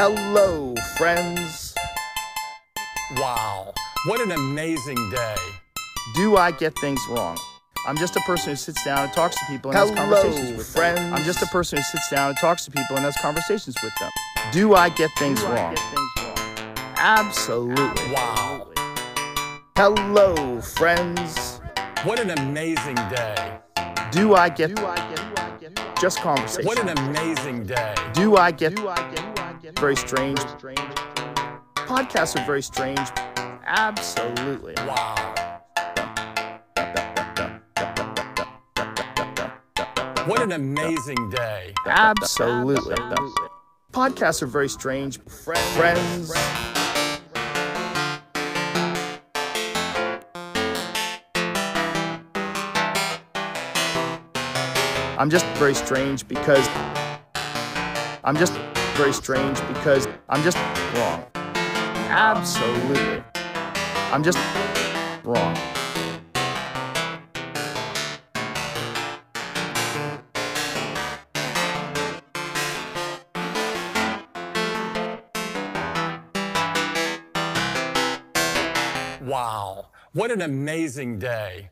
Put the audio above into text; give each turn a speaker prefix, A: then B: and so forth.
A: Hello, friends.
B: Wow, what an amazing day.
A: Do I get things wrong? I'm just a person who sits down and talks to people and
B: Hello,
A: has conversations with
B: friends.
A: them. I'm just a person who sits down and talks to people and has conversations with them. Do I get things, wrong? Absolutely.
B: Wow,
A: Hello, friends.
B: what an amazing day.
A: Do I get just conversation?
B: What an amazing day.
A: Do I get very strange? Podcasts are very strange. Absolutely.
B: Wow, what an amazing day.
A: Absolutely. Podcasts are very strange. Friends. I'm just very strange because I'm just very strange because I'm just wrong. Absolutely. I'm just wrong.
B: Wow, what an amazing day.